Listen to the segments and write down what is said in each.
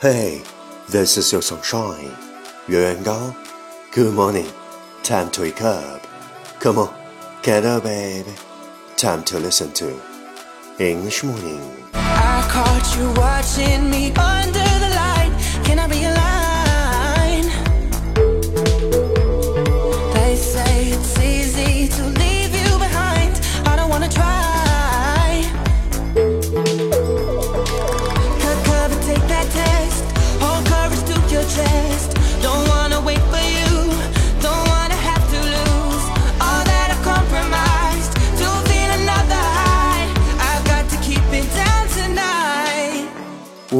Hey, this is your sunshine. Yuan Gao. Good morning. Time to wake up. Come on, get up, baby. Time to listen to English morning. I caught you watching me under the light. Can I be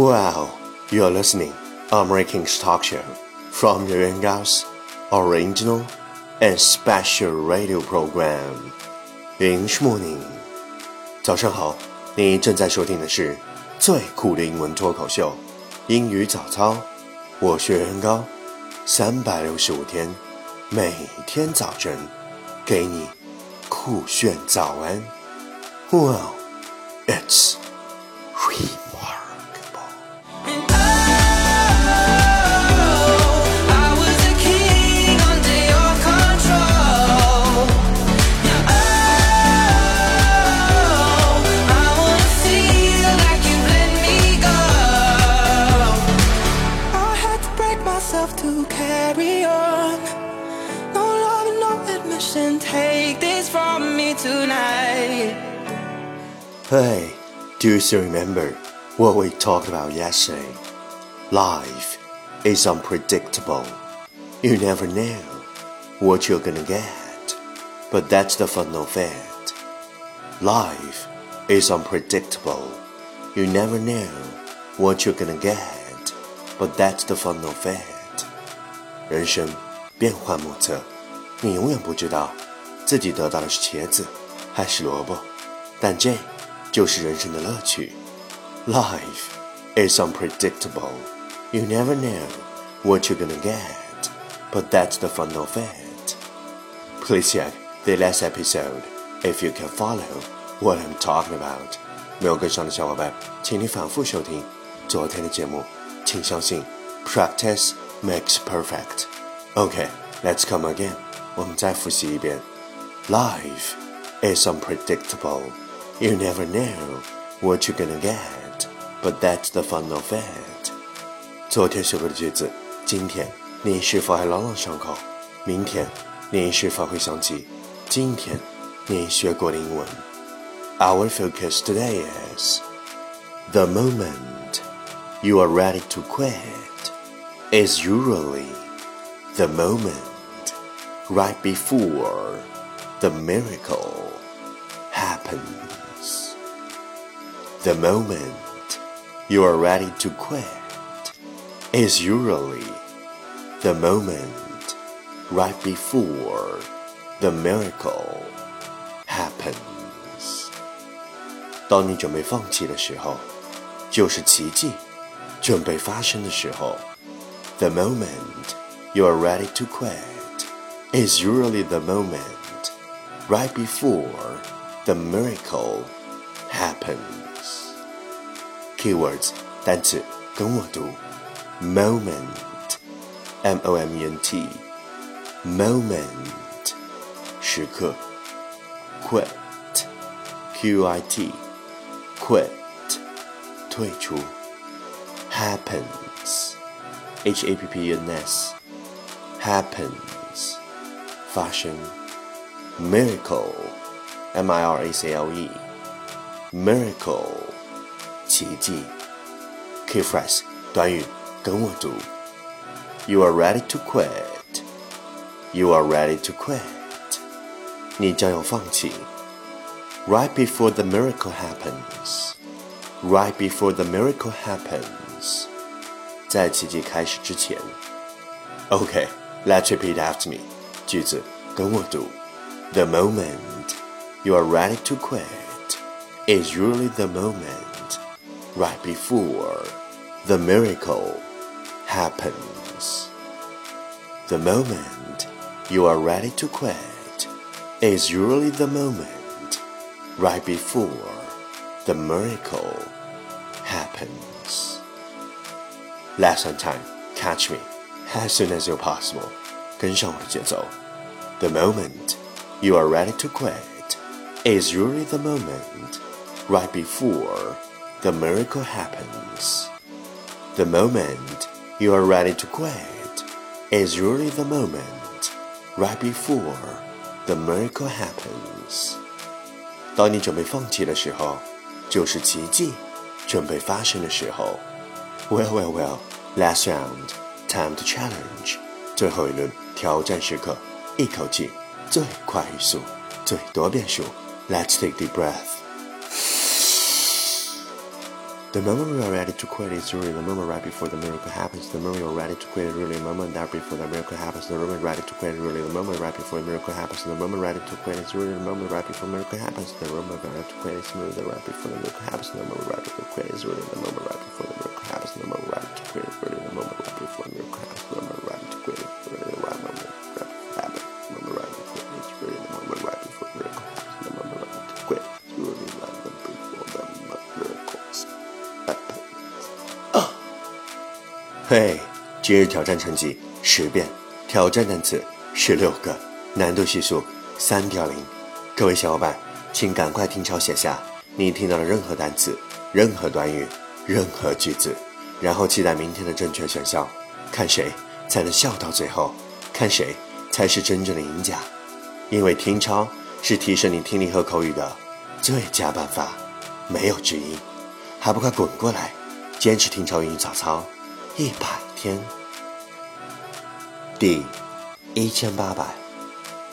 Wow, you are listening American Talk Show from Yuan Gao's original and special radio program English Morning. 早上好，你正在收听的是最酷的英文脱口秀英语早操。我是袁高，三百六十五天，每天早晨给你酷炫早安。Wow, it's tonight. Hey, do you still remember what we talked about yesterday? Life is unpredictable. You never know what you're gonna get. But that's the fun of it. Life is unpredictable. You never know what you're gonna get. But that's the fun of it. 人生变幻莫测，你永远不知道 自己得到的是茄子还是萝卜，但这就是人生的乐趣。Life is unpredictable. You never know what you're gonna get, but that's the fun of it. Please check the last episode if you can follow what I'm talking about. 没有跟上的小伙伴，请你反复收听昨天的节目。请相信，practice makes perfect. Okay, let's come again. 我们再复习一遍。 Life is unpredictable. You never know what you're gonna get, but that's the fun of it. 昨天学过的句子，今天你是否还朗朗上口？明天你是否会想起今天你学过的英文？Our focus today is the moment you are ready to quit is usually the moment right before the miracle happens. The moment you are ready to quit is usually the moment right before the miracle happens. 当你准备放弃的时候，就是奇迹准备发生的时候。The moment you are ready to quit is usually the moment right before the miracle happens. Keywords 单词跟我读，moment，m o m e n t，moment，时刻，quit，q i t，quit，退出，happens。H A P P N S happens 发生 miracle M I R A C L E miracle 奇迹 key phrase 短语跟我读 You are ready to quit You are ready to quit 你将要放弃 Right before the miracle happens Right before the miracle happens 在奇迹开始之前。Okay, let's repeat after me. 句子跟我读。 The moment you are ready to quit is usually the moment right before the miracle happens. The moment you are ready to quit is usually the moment right before the miracle happens. Less on time, catch me as soon as you're possible. 跟上我的节奏。The moment you are ready to quit is usually the moment right before the miracle happens. The moment you are ready to quit is usually the moment right before the miracle happens. 当你准备放弃的时候，就是奇迹准备发生的时候。Well, well, well. Last round, time to challenge. 最后一轮挑战时刻，一口气 最快语速，最多变数。Let's take deep breath. The moment we are ready to quit is really the moment right before the miracle happens. The moment you're ready to quit is really the moment right before the miracle happens. The moment ready to quit is really the moment right before the miracle happens. The moment ready to quit is really the moment right before the miracle happens. The moment ready to quit is really the right before the miracle happens. The moment ready to quit is really the moment right before the miracle happens. The moment 嘿，今日挑战成绩十遍，挑战单词十六个，难度系数三点零。各位小伙伴，请赶快听抄写下你听到的任何单词、任何短语、任何句子，然后期待明天的正确选项，看谁才能笑到最后，看谁才是真正的赢家。因为听抄是提升你听力和口语的最佳办法，没有之一。还不快滚过来，坚持听抄英语早操一百天，第一千八百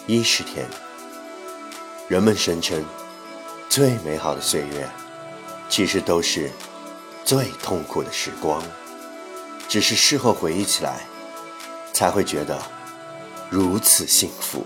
一十天。人们声称，最美好的岁月，其实都是最痛苦的时光，只是事后回忆起来，才会觉得如此幸福。